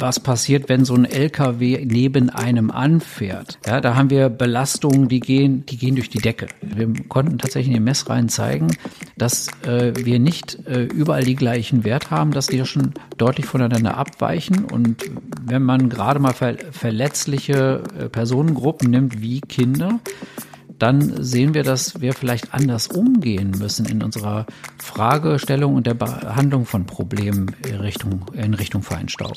was passiert, wenn so ein LKW neben einem anfährt. Ja, da haben wir Belastungen, die gehen, die gehen durch die Decke. Wir konnten tatsächlich in den Messreihen zeigen, dass äh, wir nicht äh, überall die gleichen Wert haben, dass die schon deutlich voneinander abweichen. Und wenn man gerade mal ver verletzliche äh, Personengruppen nimmt, wie Kinder, dann sehen wir, dass wir vielleicht anders umgehen müssen in unserer Fragestellung und der Behandlung von Problemen in Richtung, in Richtung Feinstaub.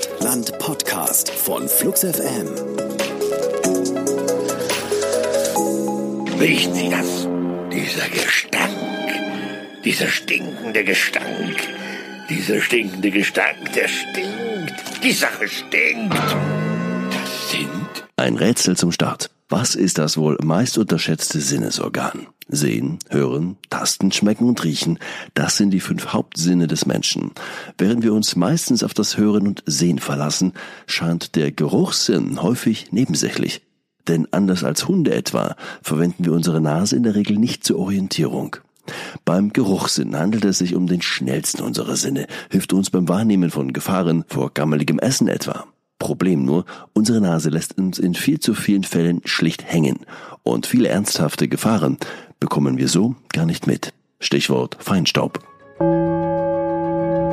Stadt-Land-Podcast von Flux FM. Riechen Sie das? Dieser Gestank. Dieser stinkende Gestank. Dieser stinkende Gestank, der stinkt. Die Sache stinkt. Das sind. Ein Rätsel zum Start. Was ist das wohl meist unterschätzte Sinnesorgan? Sehen, hören, tasten, schmecken und riechen, das sind die fünf Hauptsinne des Menschen. Während wir uns meistens auf das Hören und Sehen verlassen, scheint der Geruchssinn häufig nebensächlich. Denn anders als Hunde etwa verwenden wir unsere Nase in der Regel nicht zur Orientierung. Beim Geruchssinn handelt es sich um den schnellsten unserer Sinne, hilft uns beim Wahrnehmen von Gefahren vor gammeligem Essen etwa. Problem nur, unsere Nase lässt uns in viel zu vielen Fällen schlicht hängen und viele ernsthafte Gefahren bekommen wir so gar nicht mit. Stichwort Feinstaub.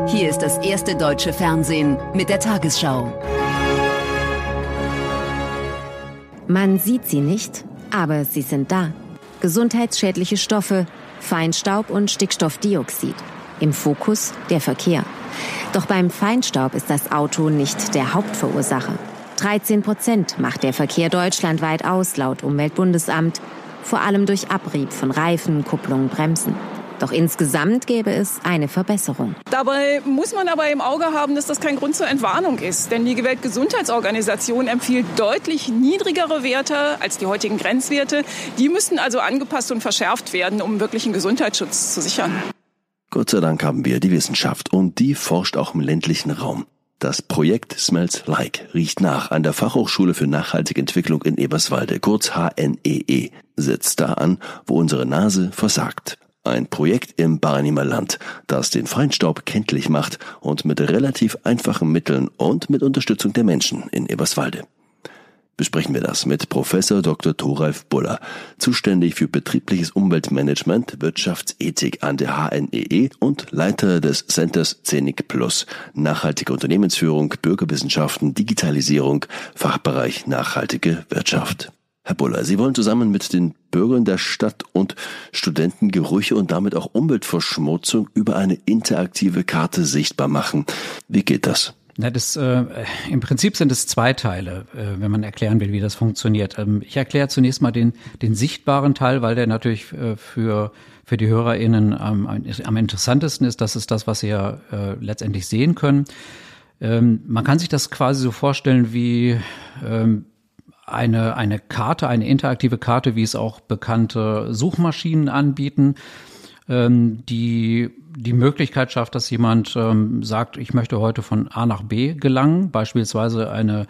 Hier ist das erste deutsche Fernsehen mit der Tagesschau. Man sieht sie nicht, aber sie sind da. Gesundheitsschädliche Stoffe, Feinstaub und Stickstoffdioxid. Im Fokus der Verkehr. Doch beim Feinstaub ist das Auto nicht der Hauptverursacher. 13 Prozent macht der Verkehr deutschlandweit aus, laut Umweltbundesamt, vor allem durch Abrieb von Reifen, Kupplungen, Bremsen. Doch insgesamt gäbe es eine Verbesserung. Dabei muss man aber im Auge haben, dass das kein Grund zur Entwarnung ist. Denn die Weltgesundheitsorganisation empfiehlt deutlich niedrigere Werte als die heutigen Grenzwerte. Die müssten also angepasst und verschärft werden, um wirklichen Gesundheitsschutz zu sichern. Gott sei Dank haben wir die Wissenschaft und die forscht auch im ländlichen Raum. Das Projekt Smells Like riecht nach an der Fachhochschule für nachhaltige Entwicklung in Eberswalde, kurz HNEE, e, setzt da an, wo unsere Nase versagt. Ein Projekt im Barnimer Land, das den Feinstaub kenntlich macht und mit relativ einfachen Mitteln und mit Unterstützung der Menschen in Eberswalde besprechen wir das mit Professor Dr. Thoralf Buller, zuständig für betriebliches Umweltmanagement, Wirtschaftsethik an der HNEE e und Leiter des Centers CENIC Plus, nachhaltige Unternehmensführung, Bürgerwissenschaften, Digitalisierung, Fachbereich nachhaltige Wirtschaft. Herr Buller, Sie wollen zusammen mit den Bürgern der Stadt und Studenten Gerüche und damit auch Umweltverschmutzung über eine interaktive Karte sichtbar machen. Wie geht das? Na, das, äh, Im Prinzip sind es zwei Teile, äh, wenn man erklären will, wie das funktioniert. Ähm, ich erkläre zunächst mal den, den sichtbaren Teil, weil der natürlich äh, für, für die HörerInnen am, am interessantesten ist. Das ist das, was sie ja äh, letztendlich sehen können. Ähm, man kann sich das quasi so vorstellen wie ähm, eine, eine Karte, eine interaktive Karte, wie es auch bekannte Suchmaschinen anbieten, ähm, die die Möglichkeit schafft, dass jemand ähm, sagt, ich möchte heute von A nach B gelangen, beispielsweise eine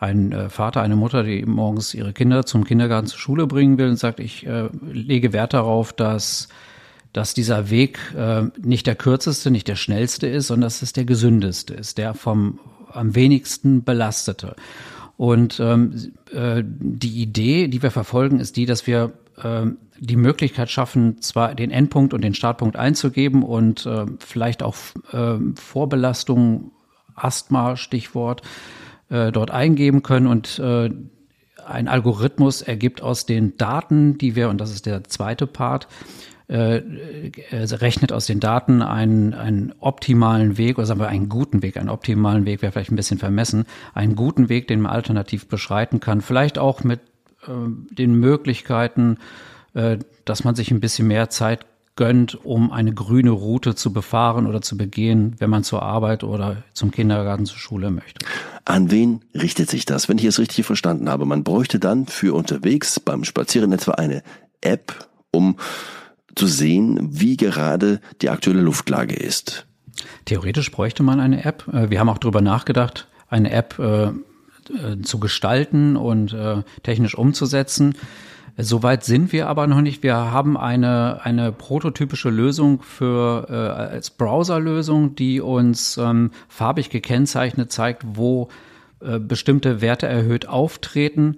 ein äh, Vater, eine Mutter, die morgens ihre Kinder zum Kindergarten zur Schule bringen will und sagt, ich äh, lege Wert darauf, dass dass dieser Weg äh, nicht der kürzeste, nicht der schnellste ist, sondern dass es der gesündeste ist, der vom am wenigsten belastete. Und ähm, äh, die Idee, die wir verfolgen, ist die, dass wir die Möglichkeit schaffen, zwar den Endpunkt und den Startpunkt einzugeben und äh, vielleicht auch äh, Vorbelastung, Asthma, Stichwort, äh, dort eingeben können und äh, ein Algorithmus ergibt aus den Daten, die wir, und das ist der zweite Part, äh, äh, rechnet aus den Daten einen, einen optimalen Weg, oder sagen wir einen guten Weg, einen optimalen Weg wäre vielleicht ein bisschen vermessen, einen guten Weg, den man alternativ beschreiten kann, vielleicht auch mit äh, den Möglichkeiten, äh, dass man sich ein bisschen mehr Zeit gönnt, um eine grüne Route zu befahren oder zu begehen, wenn man zur Arbeit oder zum Kindergarten, zur Schule möchte. An wen richtet sich das? Wenn ich es richtig verstanden habe, man bräuchte dann für unterwegs beim Spazieren etwa eine App, um zu sehen, wie gerade die aktuelle Luftlage ist. Theoretisch bräuchte man eine App. Äh, wir haben auch darüber nachgedacht, eine App äh, zu gestalten und äh, technisch umzusetzen. Soweit sind wir aber noch nicht. Wir haben eine, eine prototypische Lösung für äh, als Browserlösung, die uns ähm, farbig gekennzeichnet zeigt, wo äh, bestimmte Werte erhöht auftreten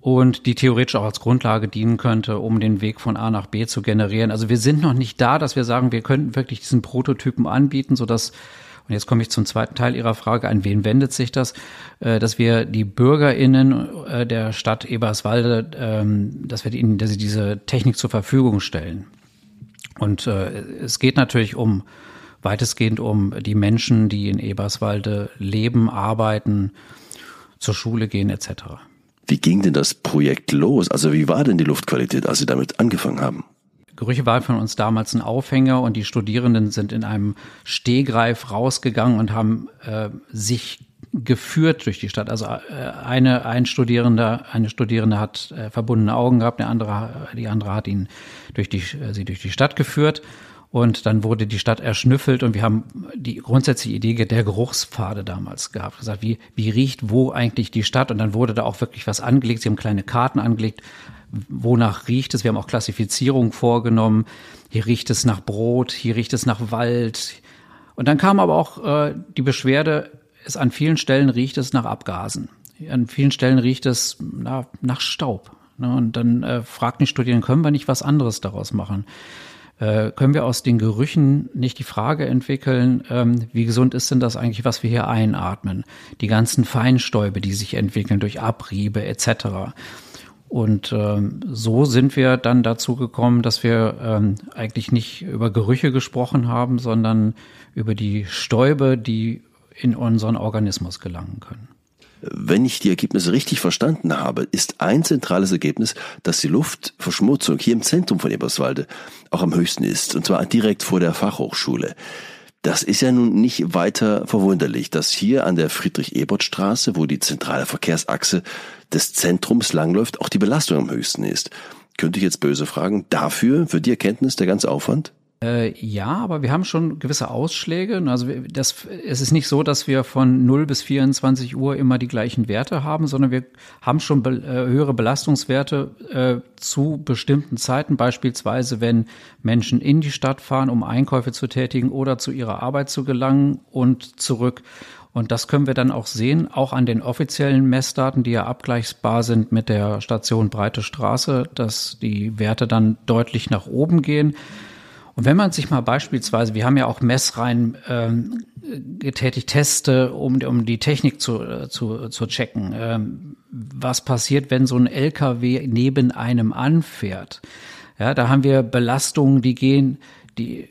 und die theoretisch auch als Grundlage dienen könnte, um den Weg von A nach B zu generieren. Also wir sind noch nicht da, dass wir sagen, wir könnten wirklich diesen Prototypen anbieten, so dass und jetzt komme ich zum zweiten Teil Ihrer Frage, an wen wendet sich das, äh, dass wir die BürgerInnen äh, der Stadt Eberswalde, ähm, dass wir ihnen, dass sie diese Technik zur Verfügung stellen. Und äh, es geht natürlich um weitestgehend um die Menschen, die in Eberswalde leben, arbeiten, zur Schule gehen etc. Wie ging denn das Projekt los? Also wie war denn die Luftqualität, als Sie damit angefangen haben? Gerüche war für uns damals ein Aufhänger und die Studierenden sind in einem Stehgreif rausgegangen und haben äh, sich geführt durch die Stadt. Also äh, eine ein Studierender, eine Studierende hat äh, verbundene Augen gehabt, der andere, die andere hat ihn durch die äh, sie durch die Stadt geführt und dann wurde die Stadt erschnüffelt und wir haben die grundsätzliche Idee der Geruchspfade damals gehabt. Gesagt, wie, wie riecht wo eigentlich die Stadt? Und dann wurde da auch wirklich was angelegt. Sie haben kleine Karten angelegt, wonach riecht es. Wir haben auch Klassifizierung vorgenommen. Hier riecht es nach Brot, hier riecht es nach Wald. Und dann kam aber auch äh, die Beschwerde, es an vielen Stellen riecht es nach Abgasen. An vielen Stellen riecht es na, nach Staub. Ne? Und dann äh, fragten die Studierenden, können wir nicht was anderes daraus machen? Äh, können wir aus den Gerüchen nicht die Frage entwickeln, ähm, wie gesund ist denn das eigentlich, was wir hier einatmen? Die ganzen Feinstäube, die sich entwickeln durch Abriebe etc. Und ähm, so sind wir dann dazu gekommen, dass wir ähm, eigentlich nicht über Gerüche gesprochen haben, sondern über die Stäube, die in unseren Organismus gelangen können. Wenn ich die Ergebnisse richtig verstanden habe, ist ein zentrales Ergebnis, dass die Luftverschmutzung hier im Zentrum von Eberswalde auch am höchsten ist, und zwar direkt vor der Fachhochschule. Das ist ja nun nicht weiter verwunderlich, dass hier an der Friedrich-Ebert-Straße, wo die zentrale Verkehrsachse des Zentrums langläuft, auch die Belastung am höchsten ist. Könnte ich jetzt böse fragen, dafür, für die Erkenntnis der ganze Aufwand? Äh, ja, aber wir haben schon gewisse Ausschläge. Also das, es ist nicht so, dass wir von 0 bis 24 Uhr immer die gleichen Werte haben, sondern wir haben schon be äh, höhere Belastungswerte äh, zu bestimmten Zeiten, beispielsweise wenn Menschen in die Stadt fahren, um Einkäufe zu tätigen oder zu ihrer Arbeit zu gelangen und zurück. Und das können wir dann auch sehen, auch an den offiziellen Messdaten, die ja abgleichsbar sind mit der Station Breite Straße, dass die Werte dann deutlich nach oben gehen. Und wenn man sich mal beispielsweise, wir haben ja auch Messreihen ähm, getätigt, Teste, um, um die Technik zu, äh, zu, zu checken. Ähm, was passiert, wenn so ein LKW neben einem anfährt? Ja, da haben wir Belastungen, die gehen, die,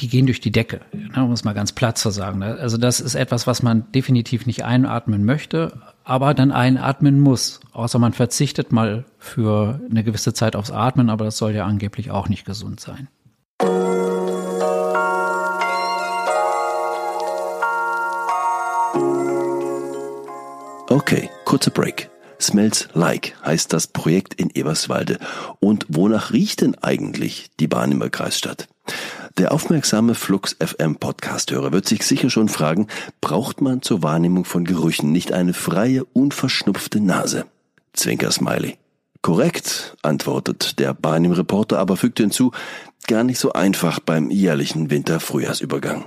die gehen durch die Decke, ne, um es mal ganz platt zu sagen. Also das ist etwas, was man definitiv nicht einatmen möchte, aber dann einatmen muss. Außer man verzichtet mal für eine gewisse Zeit aufs Atmen, aber das soll ja angeblich auch nicht gesund sein. Okay, kurzer Break. Smells Like heißt das Projekt in Eberswalde. Und wonach riecht denn eigentlich die Bahn im Kreisstadt? Der aufmerksame Flux FM Podcasthörer wird sich sicher schon fragen, braucht man zur Wahrnehmung von Gerüchen nicht eine freie, unverschnupfte Nase? Zwinker Smiley. Korrekt, antwortet der Bahnim-Reporter, aber fügt hinzu, gar nicht so einfach beim jährlichen Winter-Frühjahrsübergang.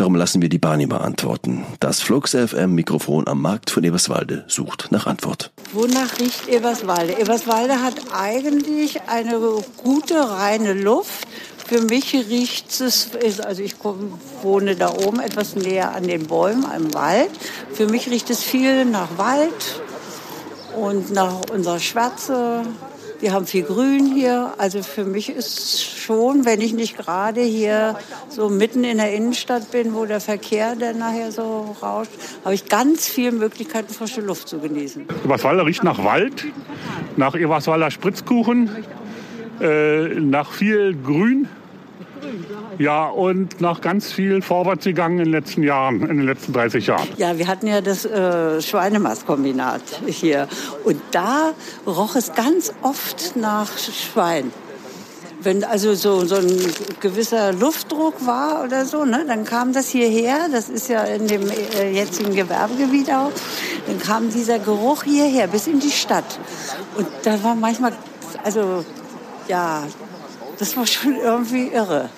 Darum lassen wir die Bahnimer antworten. Das Flux FM Mikrofon am Markt von Eberswalde sucht nach Antwort. Wonach riecht Eberswalde? Eberswalde hat eigentlich eine gute, reine Luft. Für mich riecht es, also ich wohne da oben etwas näher an den Bäumen, am Wald. Für mich riecht es viel nach Wald und nach unserer Schwärze, wir haben viel Grün hier. Also für mich ist schon, wenn ich nicht gerade hier so mitten in der Innenstadt bin, wo der Verkehr dann nachher so rauscht, habe ich ganz viele Möglichkeiten, frische Luft zu genießen. Eberswalder riecht nach Wald, nach Eberswalder Spritzkuchen, äh, nach viel Grün. Ja, und nach ganz viel vorwärts gegangen in den letzten Jahren, in den letzten 30 Jahren. Ja, wir hatten ja das äh, Schweinemastkombinat hier. Und da roch es ganz oft nach Schwein. Wenn also so, so ein gewisser Luftdruck war oder so, ne, dann kam das hierher, das ist ja in dem äh, jetzigen Gewerbegebiet auch, dann kam dieser Geruch hierher bis in die Stadt. Und da war manchmal, also ja, das war schon irgendwie irre.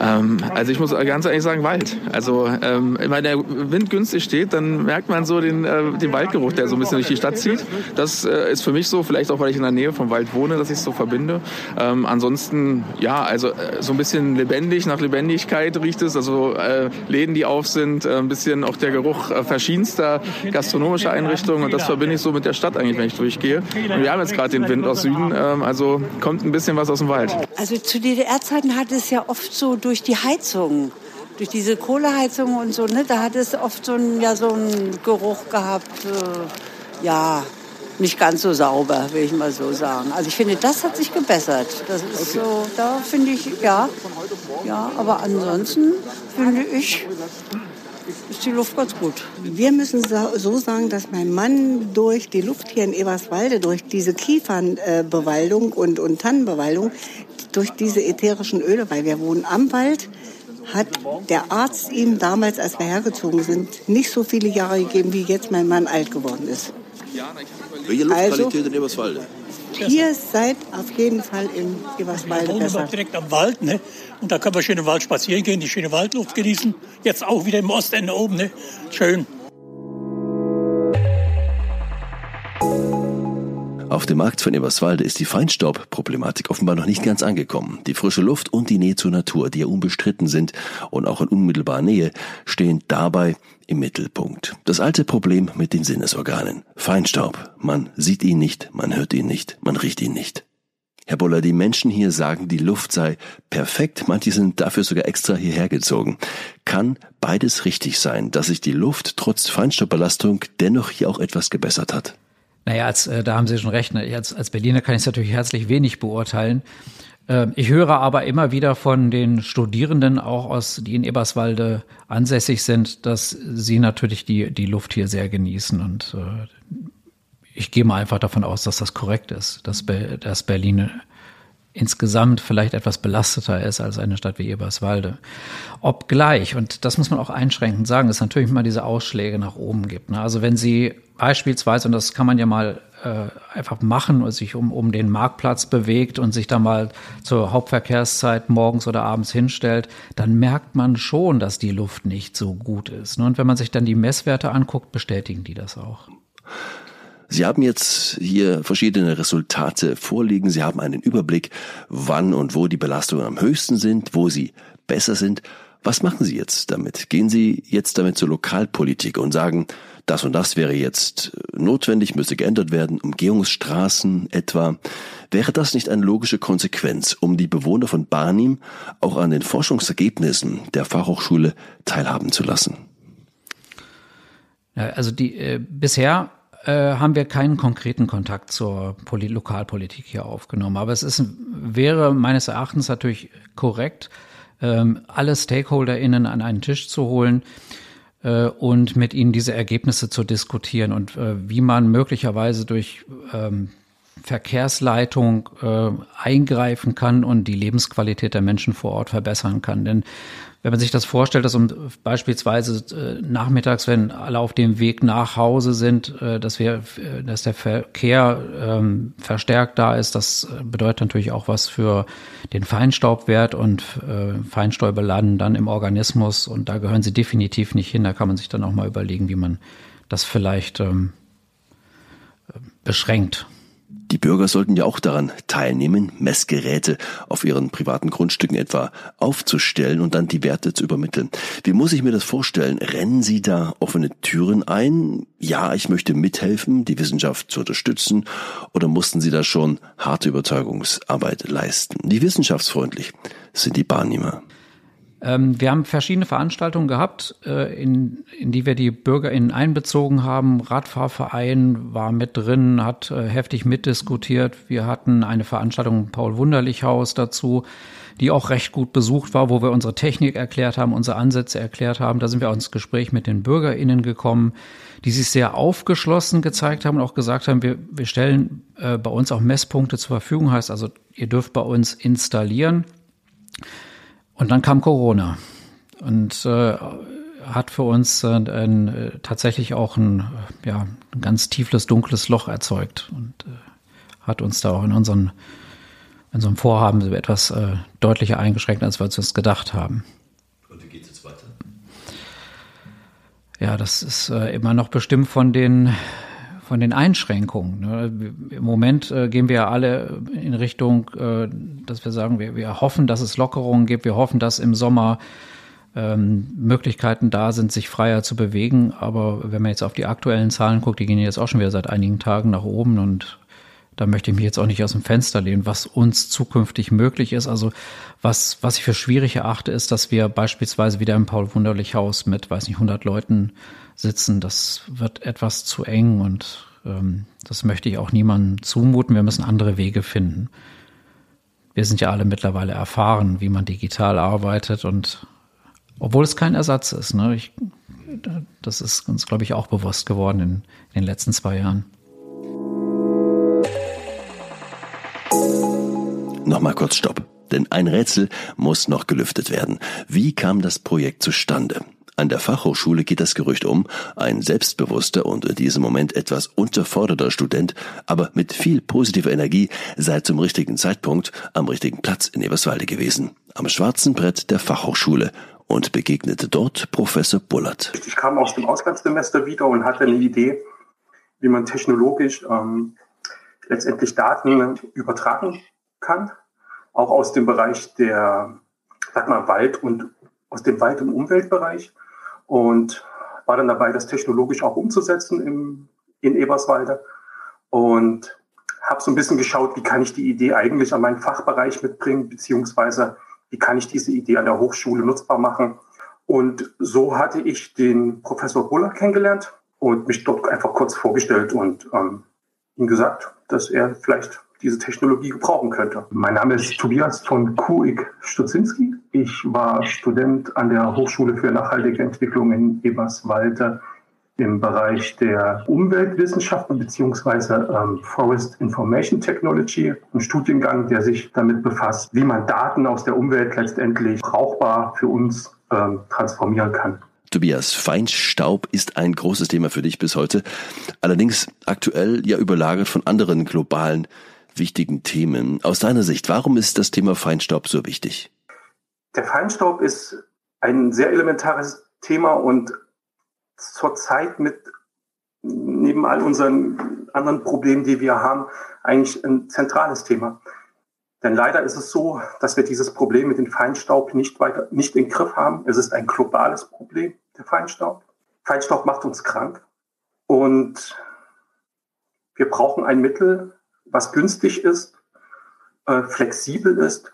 Ähm, also ich muss ganz ehrlich sagen, Wald. Also ähm, wenn der Wind günstig steht, dann merkt man so den, äh, den Waldgeruch, der so ein bisschen durch die Stadt zieht. Das äh, ist für mich so, vielleicht auch, weil ich in der Nähe vom Wald wohne, dass ich es so verbinde. Ähm, ansonsten, ja, also äh, so ein bisschen lebendig, nach Lebendigkeit riecht es. Also äh, Läden, die auf sind, äh, ein bisschen auch der Geruch äh, verschiedenster gastronomischer Einrichtungen. Und das verbinde ich so mit der Stadt eigentlich, wenn ich durchgehe. Und wir haben jetzt gerade den Wind aus Süden, ähm, also kommt ein bisschen was aus dem Wald. Also zu DDR-Zeiten hat es ja oft so durch die Heizung, durch diese Kohleheizung und so, ne, da hat es oft so einen, ja, so einen Geruch gehabt, äh, ja, nicht ganz so sauber, will ich mal so sagen. Also ich finde, das hat sich gebessert. Das ist so, da finde ich, ja, ja, aber ansonsten finde ich, ist die Luft ganz gut. Wir müssen so sagen, dass mein Mann durch die Luft hier in Eberswalde, durch diese Kiefernbewaldung und, und Tannenbewaldung, durch diese ätherischen Öle, weil wir wohnen am Wald, hat der Arzt ihm damals, als wir hergezogen sind, nicht so viele Jahre gegeben, wie jetzt mein Mann alt geworden ist. Welche Luftqualität also, in Eberswalde? Ihr seid auf jeden Fall in Eberswalde wir wohnen besser. direkt am Wald, ne? Und da können wir schön im Wald spazieren gehen, die schöne Waldluft genießen. Jetzt auch wieder im Ostende oben, ne? Schön. Auf dem Markt von Eberswalde ist die Feinstaubproblematik offenbar noch nicht ganz angekommen. Die frische Luft und die Nähe zur Natur, die ja unbestritten sind und auch in unmittelbarer Nähe, stehen dabei im Mittelpunkt. Das alte Problem mit den Sinnesorganen. Feinstaub. Man sieht ihn nicht, man hört ihn nicht, man riecht ihn nicht. Herr Boller, die Menschen hier sagen, die Luft sei perfekt, manche sind dafür sogar extra hierher gezogen. Kann beides richtig sein, dass sich die Luft trotz Feinstaubbelastung dennoch hier auch etwas gebessert hat? Naja, als, äh, da haben Sie schon recht. Ne? Als, als Berliner kann ich es natürlich herzlich wenig beurteilen. Äh, ich höre aber immer wieder von den Studierenden, auch aus, die in Eberswalde ansässig sind, dass sie natürlich die, die Luft hier sehr genießen. Und äh, ich gehe mal einfach davon aus, dass das korrekt ist, dass, Be dass Berlin insgesamt vielleicht etwas belasteter ist als eine Stadt wie Eberswalde. Obgleich, und das muss man auch einschränkend sagen, es natürlich immer diese Ausschläge nach oben gibt. Ne? Also wenn Sie beispielsweise, und das kann man ja mal äh, einfach machen und sich um, um den Marktplatz bewegt und sich da mal zur Hauptverkehrszeit morgens oder abends hinstellt, dann merkt man schon, dass die Luft nicht so gut ist. Ne? Und wenn man sich dann die Messwerte anguckt, bestätigen die das auch. Sie haben jetzt hier verschiedene Resultate vorliegen. Sie haben einen Überblick, wann und wo die Belastungen am höchsten sind, wo sie besser sind. Was machen Sie jetzt damit? Gehen Sie jetzt damit zur Lokalpolitik und sagen, das und das wäre jetzt notwendig, müsste geändert werden, Umgehungsstraßen etwa. Wäre das nicht eine logische Konsequenz, um die Bewohner von Barnim auch an den Forschungsergebnissen der Fachhochschule teilhaben zu lassen? Also die äh, bisher äh, haben wir keinen konkreten Kontakt zur Poli Lokalpolitik hier aufgenommen. Aber es ist, wäre meines Erachtens natürlich korrekt, ähm, alle StakeholderInnen an einen Tisch zu holen äh, und mit ihnen diese Ergebnisse zu diskutieren und äh, wie man möglicherweise durch ähm, Verkehrsleitung äh, eingreifen kann und die Lebensqualität der Menschen vor Ort verbessern kann. Denn wenn man sich das vorstellt, dass um beispielsweise äh, nachmittags, wenn alle auf dem Weg nach Hause sind, äh, dass wir, äh, dass der Verkehr ähm, verstärkt da ist, das äh, bedeutet natürlich auch was für den Feinstaubwert und äh, Feinstäube landen dann im Organismus und da gehören sie definitiv nicht hin. Da kann man sich dann auch mal überlegen, wie man das vielleicht ähm, beschränkt. Die Bürger sollten ja auch daran teilnehmen, Messgeräte auf ihren privaten Grundstücken etwa aufzustellen und dann die Werte zu übermitteln. Wie muss ich mir das vorstellen? Rennen Sie da offene Türen ein? Ja, ich möchte mithelfen, die Wissenschaft zu unterstützen, oder mussten Sie da schon harte Überzeugungsarbeit leisten? Wie wissenschaftsfreundlich sind die Barnehmer? Ähm, wir haben verschiedene Veranstaltungen gehabt, äh, in, in die wir die BürgerInnen einbezogen haben. Radfahrverein war mit drin, hat äh, heftig mitdiskutiert. Wir hatten eine Veranstaltung im Paul-Wunderlich-Haus dazu, die auch recht gut besucht war, wo wir unsere Technik erklärt haben, unsere Ansätze erklärt haben. Da sind wir auch ins Gespräch mit den BürgerInnen gekommen, die sich sehr aufgeschlossen gezeigt haben und auch gesagt haben, wir, wir stellen äh, bei uns auch Messpunkte zur Verfügung, heißt also, ihr dürft bei uns installieren. Und dann kam Corona und äh, hat für uns äh, ein, äh, tatsächlich auch ein, ja, ein ganz tiefes, dunkles Loch erzeugt und äh, hat uns da auch in unseren in so einem Vorhaben etwas äh, deutlicher eingeschränkt, als wir uns gedacht haben. Und wie geht es jetzt weiter? Ja, das ist äh, immer noch bestimmt von den von den Einschränkungen. Ne? Im Moment äh, gehen wir alle in Richtung, äh, dass wir sagen, wir, wir hoffen, dass es Lockerungen gibt. Wir hoffen, dass im Sommer ähm, Möglichkeiten da sind, sich freier zu bewegen. Aber wenn man jetzt auf die aktuellen Zahlen guckt, die gehen jetzt auch schon wieder seit einigen Tagen nach oben und da möchte ich mich jetzt auch nicht aus dem Fenster lehnen, was uns zukünftig möglich ist. Also was, was ich für schwierig erachte, ist, dass wir beispielsweise wieder im Paul-Wunderlich-Haus mit, weiß nicht, 100 Leuten sitzen. Das wird etwas zu eng und ähm, das möchte ich auch niemandem zumuten. Wir müssen andere Wege finden. Wir sind ja alle mittlerweile erfahren, wie man digital arbeitet und obwohl es kein Ersatz ist. Ne? Ich, das ist uns, glaube ich, auch bewusst geworden in, in den letzten zwei Jahren. Nochmal kurz Stopp. Denn ein Rätsel muss noch gelüftet werden. Wie kam das Projekt zustande? An der Fachhochschule geht das Gerücht um, ein selbstbewusster und in diesem Moment etwas unterforderter Student, aber mit viel positiver Energie, sei zum richtigen Zeitpunkt am richtigen Platz in Eberswalde gewesen, am schwarzen Brett der Fachhochschule und begegnete dort Professor Bullert. Ich kam aus dem Auslandssemester wieder und hatte eine Idee, wie man technologisch ähm, letztendlich Daten übertragen kann, auch aus dem Bereich der, sag mal, Wald und aus dem Wald- und Umweltbereich und war dann dabei, das technologisch auch umzusetzen im, in Eberswalde und habe so ein bisschen geschaut, wie kann ich die Idee eigentlich an meinen Fachbereich mitbringen, beziehungsweise wie kann ich diese Idee an der Hochschule nutzbar machen. Und so hatte ich den Professor Buller kennengelernt und mich dort einfach kurz vorgestellt und ähm, ihm gesagt, dass er vielleicht diese Technologie gebrauchen könnte. Mein Name ist Tobias von Kuig Stutzinski. Ich war Student an der Hochschule für nachhaltige Entwicklung in Eberswalde im Bereich der Umweltwissenschaften beziehungsweise ähm, Forest Information Technology, ein Studiengang, der sich damit befasst, wie man Daten aus der Umwelt letztendlich brauchbar für uns ähm, transformieren kann. Tobias, Feinstaub ist ein großes Thema für dich bis heute, allerdings aktuell ja überlagert von anderen globalen wichtigen Themen. Aus deiner Sicht, warum ist das Thema Feinstaub so wichtig? Der Feinstaub ist ein sehr elementares Thema und zurzeit mit neben all unseren anderen Problemen, die wir haben, eigentlich ein zentrales Thema. Denn leider ist es so, dass wir dieses Problem mit dem Feinstaub nicht weiter, nicht im Griff haben. Es ist ein globales Problem, der Feinstaub. Feinstaub macht uns krank und wir brauchen ein Mittel, was günstig ist, äh, flexibel ist,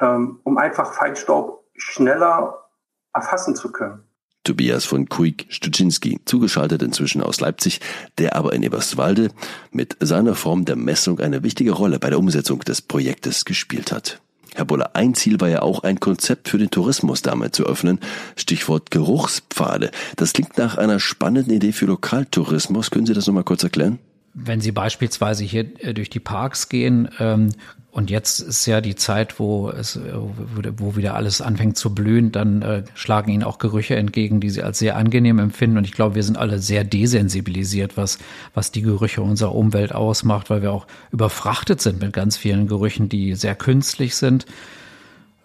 ähm, um einfach Feinstaub schneller erfassen zu können. Tobias von Kuik Stuczynski, zugeschaltet inzwischen aus Leipzig, der aber in Eberswalde mit seiner Form der Messung eine wichtige Rolle bei der Umsetzung des Projektes gespielt hat. Herr Buller, ein Ziel war ja auch, ein Konzept für den Tourismus damit zu öffnen. Stichwort Geruchspfade. Das klingt nach einer spannenden Idee für Lokaltourismus. Können Sie das nochmal kurz erklären? Wenn Sie beispielsweise hier äh, durch die Parks gehen, ähm, und jetzt ist ja die Zeit, wo es, wo wieder alles anfängt zu blühen, dann äh, schlagen Ihnen auch Gerüche entgegen, die Sie als sehr angenehm empfinden. Und ich glaube, wir sind alle sehr desensibilisiert, was, was die Gerüche unserer Umwelt ausmacht, weil wir auch überfrachtet sind mit ganz vielen Gerüchen, die sehr künstlich sind.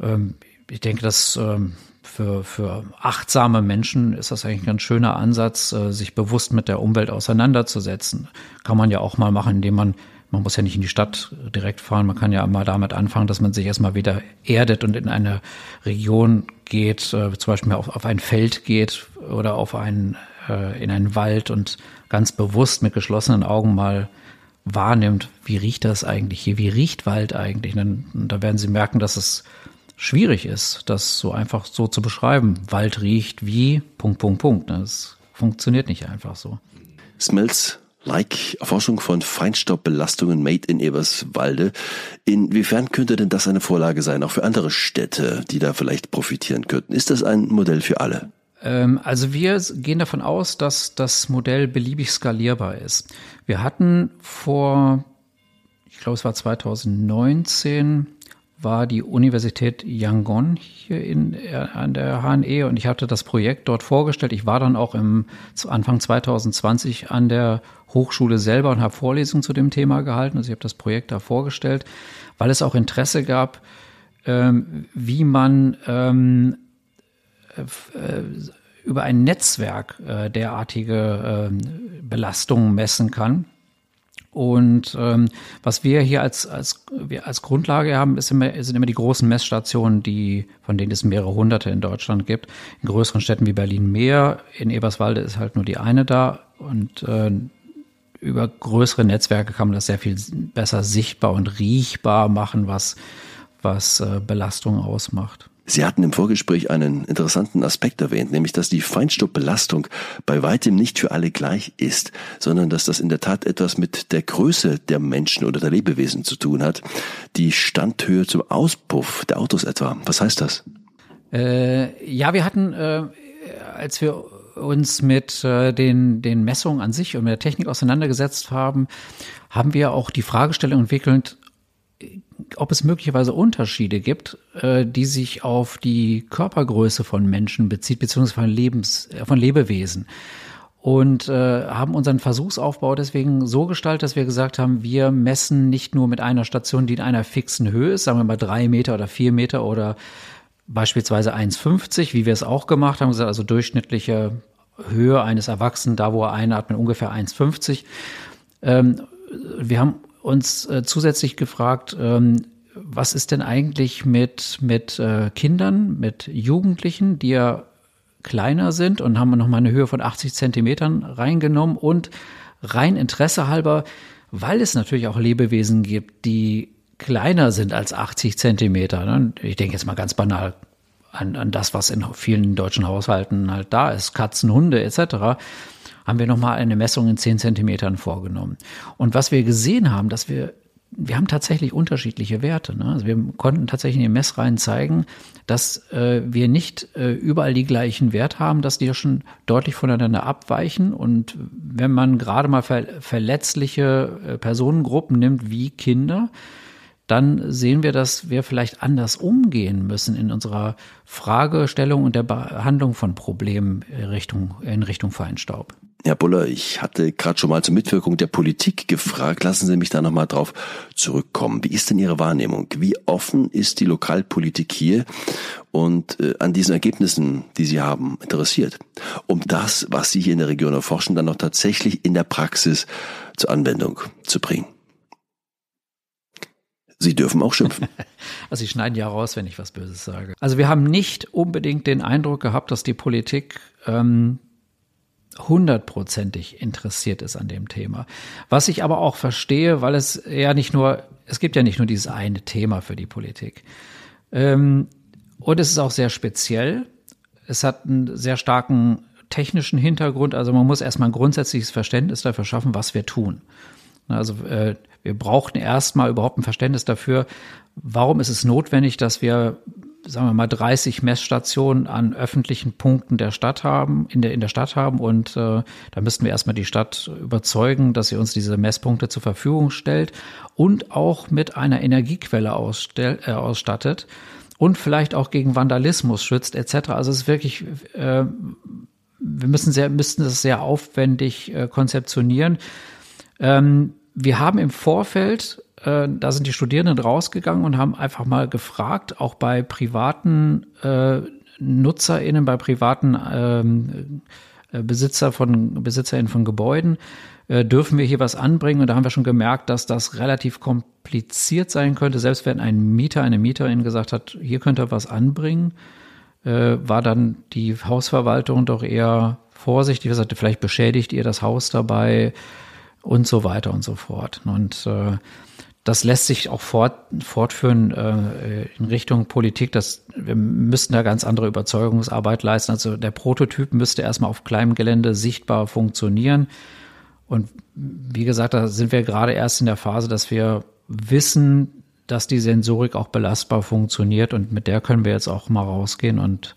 Ähm, ich denke, dass ähm, für, für achtsame Menschen ist das eigentlich ein ganz schöner Ansatz, äh, sich bewusst mit der Umwelt auseinanderzusetzen. Kann man ja auch mal machen, indem man, man muss ja nicht in die Stadt direkt fahren, man kann ja mal damit anfangen, dass man sich erstmal wieder erdet und in eine Region geht, äh, zum Beispiel auf, auf ein Feld geht oder auf einen, äh, in einen Wald und ganz bewusst mit geschlossenen Augen mal wahrnimmt, wie riecht das eigentlich hier, wie riecht Wald eigentlich. Und und da werden Sie merken, dass es schwierig ist, das so einfach so zu beschreiben. Wald riecht wie Punkt, Punkt, Punkt. Das funktioniert nicht einfach so. Smells like Erforschung von Feinstaubbelastungen made in Eberswalde. Inwiefern könnte denn das eine Vorlage sein, auch für andere Städte, die da vielleicht profitieren könnten? Ist das ein Modell für alle? Ähm, also wir gehen davon aus, dass das Modell beliebig skalierbar ist. Wir hatten vor, ich glaube es war 2019, war die Universität Yangon hier in, äh, an der HNE und ich hatte das Projekt dort vorgestellt. Ich war dann auch im Anfang 2020 an der Hochschule selber und habe Vorlesungen zu dem Thema gehalten. Also ich habe das Projekt da vorgestellt, weil es auch Interesse gab, ähm, wie man ähm, äh, über ein Netzwerk äh, derartige äh, Belastungen messen kann. Und ähm, was wir hier als, als, wir als Grundlage haben, ist immer, sind immer die großen Messstationen, die, von denen es mehrere hunderte in Deutschland gibt. In größeren Städten wie Berlin mehr. In Eberswalde ist halt nur die eine da. Und äh, über größere Netzwerke kann man das sehr viel besser sichtbar und riechbar machen, was, was äh, Belastung ausmacht. Sie hatten im Vorgespräch einen interessanten Aspekt erwähnt, nämlich dass die Feinstaubbelastung bei weitem nicht für alle gleich ist, sondern dass das in der Tat etwas mit der Größe der Menschen oder der Lebewesen zu tun hat. Die Standhöhe zum Auspuff der Autos etwa. Was heißt das? Äh, ja, wir hatten, äh, als wir uns mit äh, den, den Messungen an sich und mit der Technik auseinandergesetzt haben, haben wir auch die Fragestellung entwickelt, ob es möglicherweise Unterschiede gibt, äh, die sich auf die Körpergröße von Menschen bezieht, beziehungsweise von, Lebens, äh, von Lebewesen. Und äh, haben unseren Versuchsaufbau deswegen so gestaltet, dass wir gesagt haben, wir messen nicht nur mit einer Station, die in einer fixen Höhe ist, sagen wir mal drei Meter oder vier Meter oder beispielsweise 1,50, wie wir es auch gemacht haben, also durchschnittliche Höhe eines Erwachsenen, da wo er einatmet, ungefähr 1,50. Ähm, wir haben uns äh, zusätzlich gefragt, ähm, was ist denn eigentlich mit, mit äh, Kindern, mit Jugendlichen, die ja kleiner sind und haben nochmal eine Höhe von 80 Zentimetern reingenommen und rein Interesse halber, weil es natürlich auch Lebewesen gibt, die kleiner sind als 80 Zentimeter. Ne? Ich denke jetzt mal ganz banal an, an das, was in vielen deutschen Haushalten halt da ist, Katzen, Hunde etc haben wir nochmal eine Messung in 10 Zentimetern vorgenommen. Und was wir gesehen haben, dass wir wir haben tatsächlich unterschiedliche Werte. Ne? Also wir konnten tatsächlich in den Messreihen zeigen, dass äh, wir nicht äh, überall die gleichen Werte haben, dass die ja schon deutlich voneinander abweichen. Und wenn man gerade mal ver verletzliche äh, Personengruppen nimmt wie Kinder, dann sehen wir, dass wir vielleicht anders umgehen müssen in unserer Fragestellung und der Behandlung von Problemen in Richtung, in Richtung Feinstaub. Herr Buller, ich hatte gerade schon mal zur Mitwirkung der Politik gefragt. Lassen Sie mich da nochmal drauf zurückkommen. Wie ist denn Ihre Wahrnehmung? Wie offen ist die Lokalpolitik hier und äh, an diesen Ergebnissen, die Sie haben, interessiert? Um das, was Sie hier in der Region erforschen, dann noch tatsächlich in der Praxis zur Anwendung zu bringen. Sie dürfen auch schimpfen. Also Sie schneiden ja raus, wenn ich was Böses sage. Also wir haben nicht unbedingt den Eindruck gehabt, dass die Politik ähm, hundertprozentig interessiert ist an dem Thema. Was ich aber auch verstehe, weil es ja nicht nur, es gibt ja nicht nur dieses eine Thema für die Politik. Ähm, und es ist auch sehr speziell. Es hat einen sehr starken technischen Hintergrund. Also man muss erstmal ein grundsätzliches Verständnis dafür schaffen, was wir tun. Also äh, wir brauchten erstmal überhaupt ein Verständnis dafür, warum ist es notwendig, dass wir sagen wir mal, 30 Messstationen an öffentlichen Punkten der Stadt haben, in der, in der Stadt haben. Und äh, da müssten wir erstmal die Stadt überzeugen, dass sie uns diese Messpunkte zur Verfügung stellt und auch mit einer Energiequelle ausstell, äh, ausstattet und vielleicht auch gegen Vandalismus schützt, etc. Also es ist wirklich, äh, wir müssen sehr, müssten das sehr aufwendig äh, konzeptionieren. Ähm, wir haben im Vorfeld äh, da sind die Studierenden rausgegangen und haben einfach mal gefragt, auch bei privaten äh, NutzerInnen, bei privaten ähm, äh, Besitzer von, BesitzerInnen von Gebäuden, äh, dürfen wir hier was anbringen? Und da haben wir schon gemerkt, dass das relativ kompliziert sein könnte. Selbst wenn ein Mieter, eine Mieterin gesagt hat, hier könnt ihr was anbringen, äh, war dann die Hausverwaltung doch eher vorsichtig. sagte, vielleicht beschädigt ihr das Haus dabei und so weiter und so fort. Und äh, das lässt sich auch fort, fortführen äh, in Richtung Politik. Dass wir müssten da ganz andere Überzeugungsarbeit leisten. Also der Prototyp müsste erstmal auf kleinem Gelände sichtbar funktionieren. Und wie gesagt, da sind wir gerade erst in der Phase, dass wir wissen, dass die Sensorik auch belastbar funktioniert und mit der können wir jetzt auch mal rausgehen und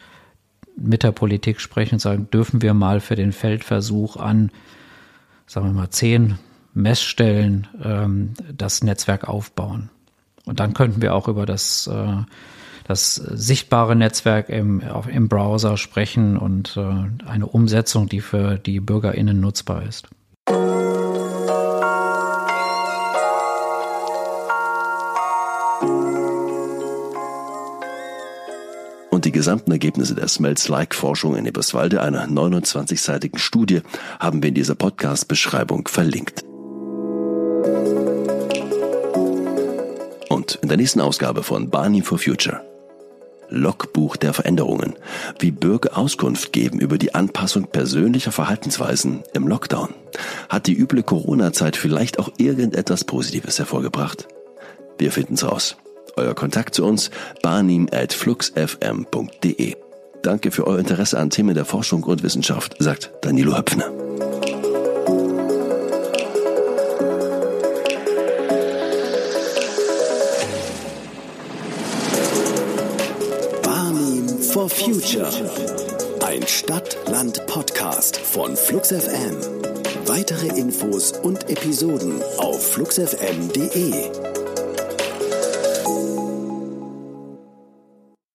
mit der Politik sprechen und sagen, dürfen wir mal für den Feldversuch an, sagen wir mal, zehn Messstellen ähm, das Netzwerk aufbauen. Und dann könnten wir auch über das, äh, das sichtbare Netzwerk im, im Browser sprechen und äh, eine Umsetzung, die für die BürgerInnen nutzbar ist. Und die gesamten Ergebnisse der Smells-Like-Forschung in Eberswalde, einer 29-seitigen Studie, haben wir in dieser Podcast-Beschreibung verlinkt. Und in der nächsten Ausgabe von Barney for Future. Logbuch der Veränderungen, wie Bürger Auskunft geben über die Anpassung persönlicher Verhaltensweisen im Lockdown. Hat die üble Corona-Zeit vielleicht auch irgendetwas Positives hervorgebracht? Wir finden's raus. Euer Kontakt zu uns barnim at fluxfm.de. Danke für euer Interesse an Themen der Forschung und Wissenschaft, sagt Danilo Höpfner. Future. Ein Stadt-Land-Podcast von Flux FM. Weitere Infos und Episoden auf fluxfm.de.